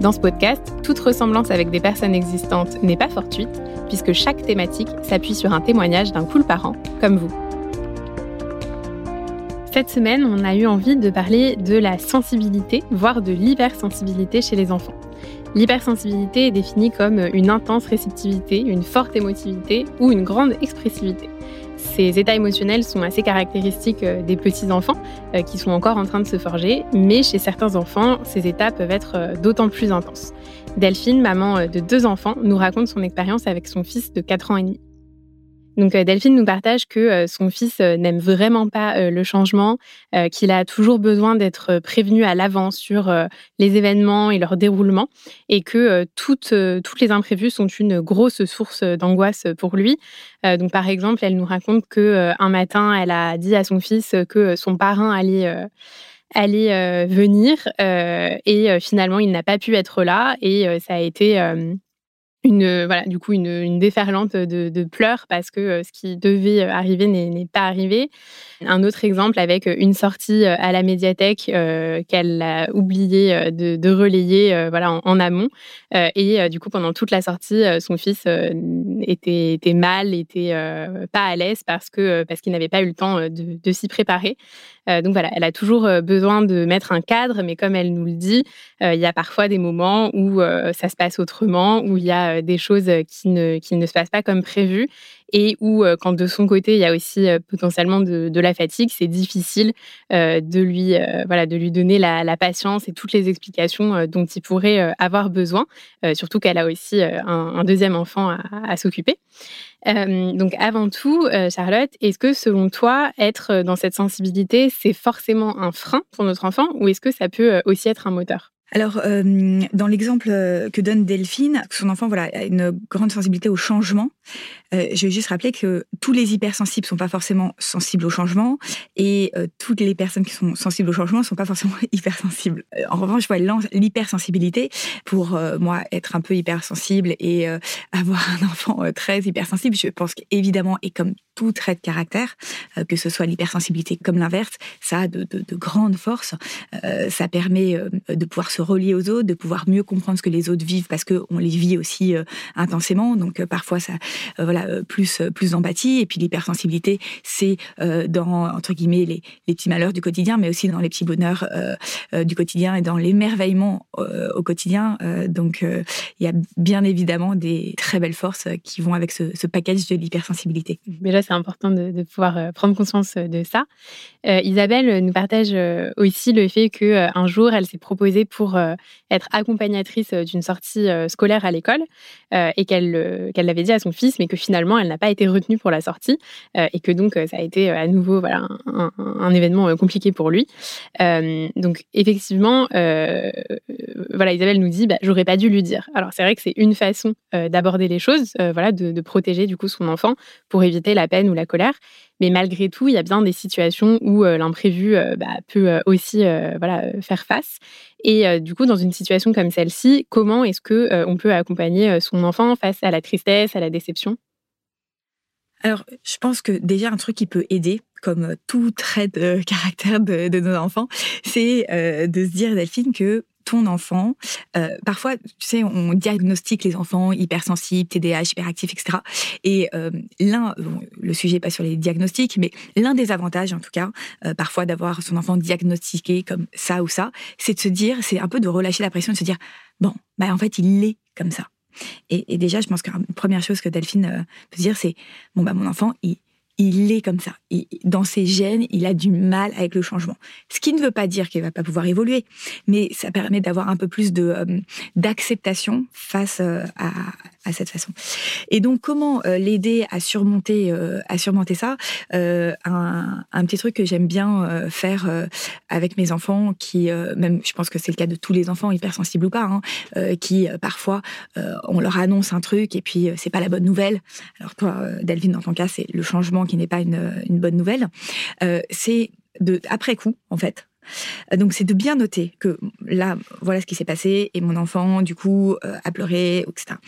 Dans ce podcast, toute ressemblance avec des personnes existantes n'est pas fortuite, puisque chaque thématique s'appuie sur un témoignage d'un cool parent, comme vous. Cette semaine, on a eu envie de parler de la sensibilité, voire de l'hypersensibilité chez les enfants. L'hypersensibilité est définie comme une intense réceptivité, une forte émotivité ou une grande expressivité. Ces états émotionnels sont assez caractéristiques euh, des petits enfants euh, qui sont encore en train de se forger, mais chez certains enfants, ces états peuvent être euh, d'autant plus intenses. Delphine, maman de deux enfants, nous raconte son expérience avec son fils de 4 ans et demi. Donc euh, Delphine nous partage que euh, son fils euh, n'aime vraiment pas le changement, qu'il a toujours besoin d'être prévenu à l'avance sur les événements et leur déroulement, et que toutes, les imprévus sont une grosse source d'angoisse pour lui. donc par exemple, elle nous raconte que un matin, elle a dit à son fils que son parrain allait venir et finalement il n'a pas pu être là et ça a été une euh, voilà du coup une, déferlante de, pleurs parce que euh, ce qui devait euh, arriver n'est pas arrivé. Un autre exemple avec une sortie à la médiathèque qu'elle a oublié de, de relayer voilà en, amont et du coup pendant toute la sortie son fils était, mal était pas à l'aise parce que parce qu'il n'avait pas eu le temps de, de s'y préparer. donc voilà elle a toujours besoin de mettre un cadre mais comme elle nous le dit il y a parfois des moments où ça se passe autrement où il y a euh, des choses euh, qui ne, qui ne se passent pas comme prévu et où, euh, quand de son côté, il y a aussi potentiellement de, la fatigue, c'est difficile de, lui, voilà, de lui donner la, patience et toutes les explications dont il pourrait avoir besoin, surtout qu'elle a aussi un, deuxième enfant à s'occuper. donc avant tout, Charlotte, est-ce que selon toi, être dans cette sensibilité, c'est forcément un frein pour notre enfant ou est-ce que ça peut aussi être un moteur? Alors, euh, dans l'exemple euh, que donne Delphine, son enfant voilà, a une grande sensibilité au changement. Euh, je vais juste rappeler que tous les hypersensibles sont pas forcément sensibles au changement et toutes les personnes qui sont sensibles au changement sont pas forcément hypersensibles. en revanche, l'hypersensibilité pour moi être un peu hypersensible et avoir un enfant très hypersensible. Je pense qu'évidemment, et comme tout trait de caractère, que ce soit l'hypersensibilité comme l'inverse, ça a de, de, de grandes forces. ça permet de pouvoir se relier aux autres, de pouvoir mieux comprendre ce que les autres vivent parce qu'on les vit aussi euh, intensément. Donc euh, parfois ça, euh, voilà, plus plus d'empathie. Et puis l'hypersensibilité, c'est dans entre guillemets les, petits malheurs du quotidien, mais aussi dans les petits bonheurs du quotidien et dans l'émerveillement au quotidien. donc il y a bien évidemment des très belles forces qui vont avec ce, package de l'hypersensibilité. Déjà, c'est important de, pouvoir prendre conscience de ça. Isabelle nous partage aussi le fait qu'un jour, elle s'est proposée pour euh, être accompagnatrice euh, d'une sortie euh, scolaire à l'école et qu'elle qu'elle l'avait dit à son fils, mais que finalement elle n'a pas été retenue pour la sortie et que donc ça a été à nouveau voilà un, événement compliqué pour lui. donc effectivement, voilà Isabelle nous dit, bah, j'aurais pas dû lui dire. Alors c'est vrai que c'est une façon d'aborder les choses, voilà, de, de protéger du coup son enfant pour éviter la peine ou la colère. Mais malgré tout, il y a bien des situations où euh, l'imprévu euh, bah, peut euh, aussi voilà, faire face. Et du coup, dans une situation comme celle-ci, comment est-ce que on peut accompagner son enfant face à la tristesse, à la déception? Alors, je pense que déjà un truc qui peut aider, comme tout trait de caractère de, de nos enfants, c'est de se dire, Delphine, que ton enfant. Euh, parfois, tu sais, on diagnostique les enfants hypersensibles, TDAH, hyperactifs, etc. Et euh, l'un, le sujet pas sur les diagnostics, mais l'un des avantages, en tout cas, euh, parfois d'avoir son enfant diagnostiqué comme ça ou ça, c'est de se dire, c'est un peu de relâcher la pression, de se dire, bon, bah en fait, il est comme ça. Et, déjà, je pense qu'une première chose que Delphine peut dire, c'est, bon, bah mon enfant, il, il est comme ça. dans ses gènes, il a du mal avec le changement. Ce qui ne veut pas dire qu'il va pas pouvoir évoluer, mais ça permet d'avoir un peu plus de euh, d'acceptation face euh, à, cette façon. Et donc, comment euh, l'aider à surmonter à surmonter ça? Un, petit truc que j'aime bien faire avec mes enfants, qui même, je pense que c'est le cas de tous les enfants, hypersensibles ou pas, hein, qui parfois on leur annonce un truc et puis c'est pas la bonne nouvelle. Alors toi, Delphine, dans ton cas, c'est le changement qui n'est pas une, bonne nouvelle. c'est de après coup, en fait, donc c'est de bien noter que là, voilà ce qui s'est passé et mon enfant, du coup, euh, a pleuré, etc.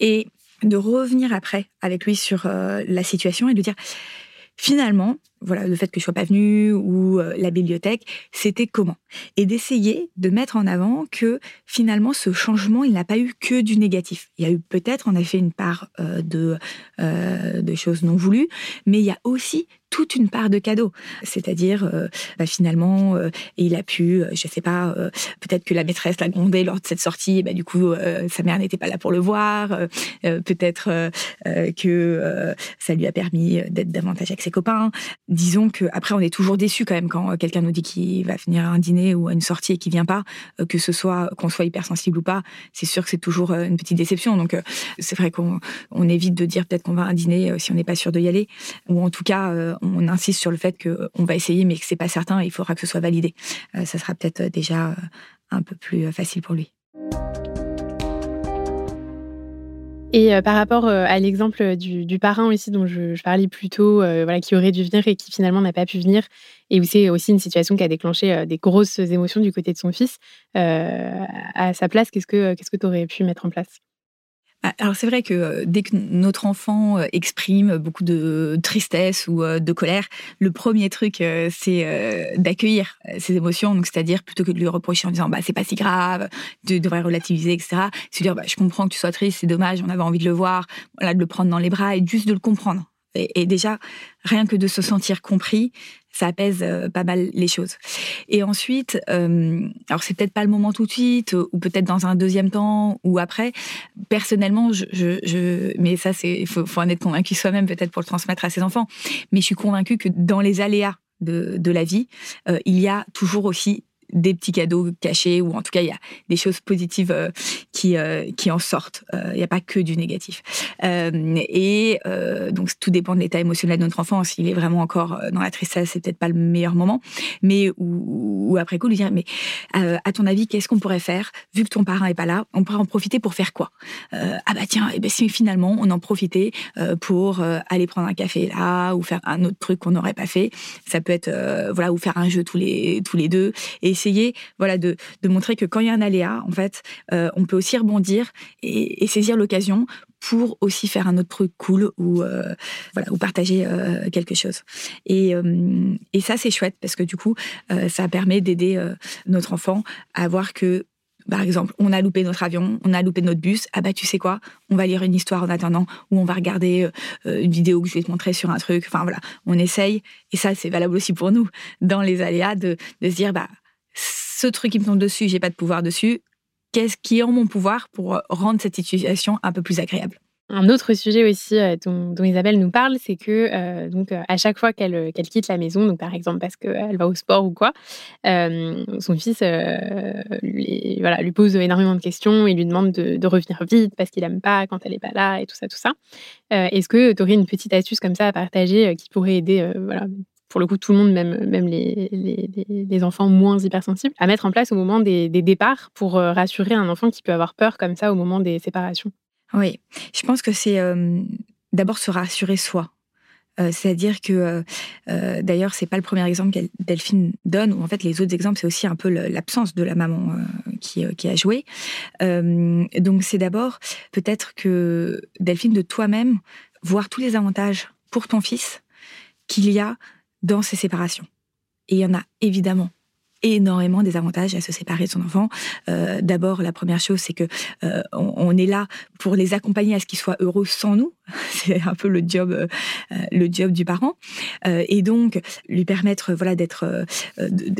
Et de revenir après avec lui sur euh, la situation et de dire finalement, voilà, le fait que je sois pas venue ou euh, la bibliothèque, c'était comment? Et d'essayer de mettre en avant que finalement ce changement, il n'a pas eu que du négatif. Il y a eu peut-être en effet une part de, de choses non voulues, mais il y a aussi toute une part de cadeau. C'est-à-dire, euh, bah, finalement, euh, il a pu, euh, je sais pas, peut-être que la maîtresse l'a grondé lors de cette sortie, et bah, du coup, sa mère n'était pas là pour le voir. peut-être que ça lui a permis d'être davantage avec ses copains. Disons que après, on est toujours déçu quand même quand quelqu'un nous dit qu'il va venir à un dîner ou à une sortie et qu'il vient pas, que ce soit qu'on soit hypersensible ou pas. C'est sûr que c'est toujours une petite déception. Donc, c'est vrai qu'on on évite de dire peut-être qu'on va à un dîner si on n'est pas sûr d'y aller, ou en tout cas on insiste sur le fait qu'on va essayer, mais que c'est pas certain, il faudra que ce soit validé. Euh, ça sera peut-être déjà euh, un peu plus euh, facile pour lui. Et par rapport à l'exemple du, parrain aussi dont je, parlais plus tôt, voilà, qui aurait dû venir et qui finalement n'a pas pu venir, et où c'est aussi une situation qui a déclenché des grosses émotions du côté de son fils, à sa place, qu'est-ce que tu aurais pu mettre en place? Alors c'est vrai que euh, dès que notre enfant euh, exprime beaucoup de tristesse ou euh, de colère, le premier truc c'est d'accueillir ses émotions, donc c'est-à-dire plutôt que de lui reprocher en disant bah c'est pas si grave, de devrait relativiser etc. Se dire bah je comprends que tu sois triste, c'est dommage, on avait envie de le voir, voilà de le prendre dans les bras et juste de le comprendre. Et, déjà, rien que de se sentir compris, ça apaise euh, pas mal les choses. Et ensuite, euh, alors c'est peut-être pas le moment tout de suite, ou peut-être dans un deuxième temps, ou après. Personnellement, je, je, mais ça, c'est, il faut, en être convaincu soi-même peut-être pour le transmettre à ses enfants. Mais je suis convaincue que dans les aléas de, la vie, euh, il y a toujours aussi des petits cadeaux cachés ou en tout cas il y a des choses positives euh, qui euh, qui en sortent. Euh, il n'y a pas que du négatif. et donc tout dépend de l'état émotionnel de notre enfant. S'il est vraiment encore dans la tristesse, c'est peut-être pas le meilleur moment. Mais ou, après coup lui dire mais à ton avis qu'est-ce qu'on pourrait faire? Vu que ton parrain est pas là On pourrait en profiter pour faire quoi? Ah bah tiens, et eh ben si finalement on en profitait pour aller prendre un café là ou faire un autre truc qu'on n'aurait pas fait. Ça peut être voilà ou faire un jeu tous les tous les deux essayer voilà, de, montrer que quand il y a un aléa, en fait, euh, on peut aussi rebondir et, saisir l'occasion pour aussi faire un autre truc cool ou euh, voilà ou partager euh, quelque chose et, et ça c'est chouette parce que du coup ça permet d'aider notre enfant à voir que par exemple, on a loupé notre avion, on a loupé notre bus. Ah bah tu sais quoi On va lire une histoire en attendant, ou on va regarder une vidéo que je vais te montrer sur un truc. Enfin voilà, on essaye. Et ça, c'est valable aussi pour nous dans les aléas de, de se dire bah ce truc qui me tombe dessus, j'ai pas de pouvoir dessus. Qu'est-ce qui est en mon pouvoir pour rendre cette situation un peu plus agréable? Un autre sujet aussi euh, dont, Isabelle nous parle, c'est que euh, donc euh, à chaque fois qu'elle quitte la maison, donc par exemple parce qu'elle va au sport ou quoi, son fils lui, pose énormément de questions et lui demande de, revenir vite parce qu'il aime pas quand elle est pas là et tout ça, tout ça. Est-ce que tu aurais une petite astuce comme ça à partager qui pourrait aider pour le coup tout le monde, même, même les, les, enfants moins hypersensibles, à mettre en place au moment des, départs pour euh, rassurer un enfant qui peut avoir peur comme ça au moment des séparations Oui, je pense que c'est euh, d'abord se rassurer soi. Euh, c'est-à-dire que, d'ailleurs, c'est pas le premier exemple que Delphine donne, ou en fait les autres exemples, c'est aussi un peu l'absence de la maman qui, qui, a joué. donc c'est d'abord peut-être que Delphine, de toi-même, voir tous les avantages pour ton fils qu'il y a dans ces séparations. Et il y en a évidemment énormément des avantages à se séparer de son enfant. Euh, D'abord, la première chose, c'est que euh, on, est là pour les accompagner à ce qu'ils soient heureux sans nous. C'est un peu le job, euh, le job du parent. Et donc, lui permettre, voilà, d'être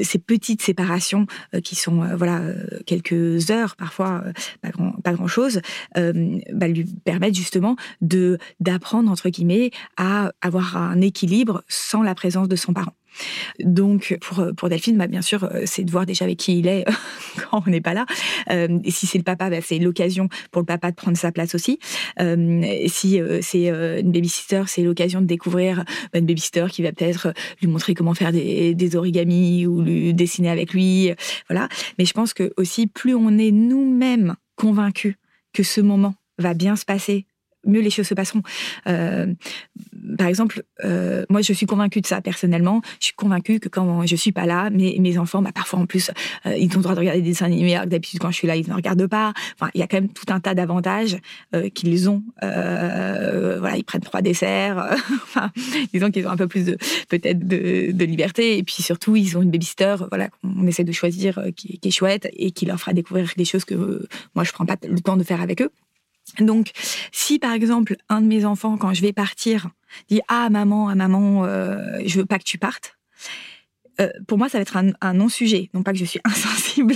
ces petites séparations qui sont, voilà, quelques heures parfois, pas grand, pas grand chose, bah, lui permettre justement d'apprendre entre guillemets à avoir un équilibre sans la présence de son parent. Donc, pour, pour Delphine, bah, bien sûr, euh, c'est de voir déjà avec qui il est quand on n'est pas là. Euh, et si c'est le papa, bah, c'est l'occasion pour le papa de prendre sa place aussi. Euh, si euh, c'est euh, une babysitter, c'est l'occasion de découvrir bah, une babysitter qui va peut-être lui montrer comment faire des, des origamis ou lui dessiner avec lui. Voilà. Mais je pense que aussi, plus on est nous-mêmes convaincus que ce moment va bien se passer mieux les choses se passeront. Euh, par exemple, euh, moi, je suis convaincue de ça personnellement. Je suis convaincue que quand je suis pas là, mes, mes enfants, bah, parfois en plus, euh, ils ont le droit de regarder des dessins animés. D'habitude, quand je suis là, ils ne regardent pas. Enfin, il y a quand même tout un tas d'avantages qu'ils ont. Voilà, ils prennent trois desserts. enfin, disons qu'ils ont un peu plus de peut-être de, liberté. Et puis surtout, ils ont une babysitter. Voilà, on essaie de choisir qui, qui, est chouette et qui leur fera découvrir des choses que moi je prends pas le temps de faire avec eux. Donc, si par exemple un de mes enfants, quand je vais partir, dit ah maman, ah maman, euh, je veux pas que tu partes, euh, pour moi ça va être un, non-sujet. Non pas que je suis insensible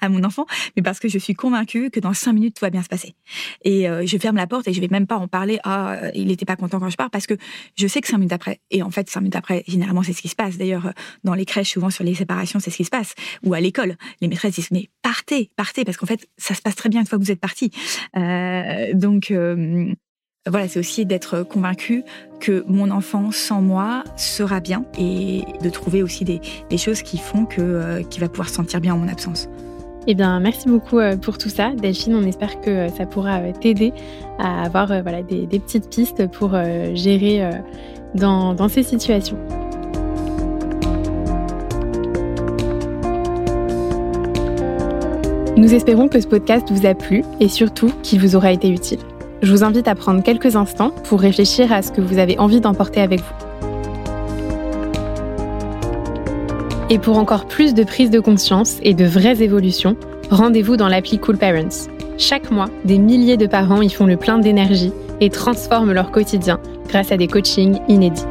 à mon enfant, mais parce que je suis convaincue que dans cinq minutes tout va bien se passer. Et euh, je ferme la porte et je vais même pas en parler. Ah, il était pas content quand je pars parce que je sais que cinq minutes après. Et en fait, cinq minutes après, généralement c'est ce qui se passe. D'ailleurs, dans les crèches, souvent sur les séparations, c'est ce qui se passe. Ou à l'école, les maîtresses disent mais partez, partez, parce qu'en fait ça se passe très bien une fois que vous êtes parti. Euh, donc euh, voilà, c'est aussi d'être convaincu que mon enfant sans moi sera bien et de trouver aussi des, choses qui font euh, qu'il va pouvoir se sentir bien en mon absence. Eh bien, merci beaucoup euh, pour tout ça, Delphine. On espère que euh, ça pourra t'aider à avoir des, petites pistes pour gérer dans ces situations. Nous espérons que ce podcast vous a plu et surtout qu'il vous aura été utile. Je vous invite à prendre quelques instants pour réfléchir à ce que vous avez envie d'emporter avec vous. Et pour encore plus de prise de conscience et de vraies évolutions, rendez-vous dans l'appli Cool Parents. Chaque mois, des milliers de parents y font le plein d'énergie et transforment leur quotidien grâce à des coachings inédits.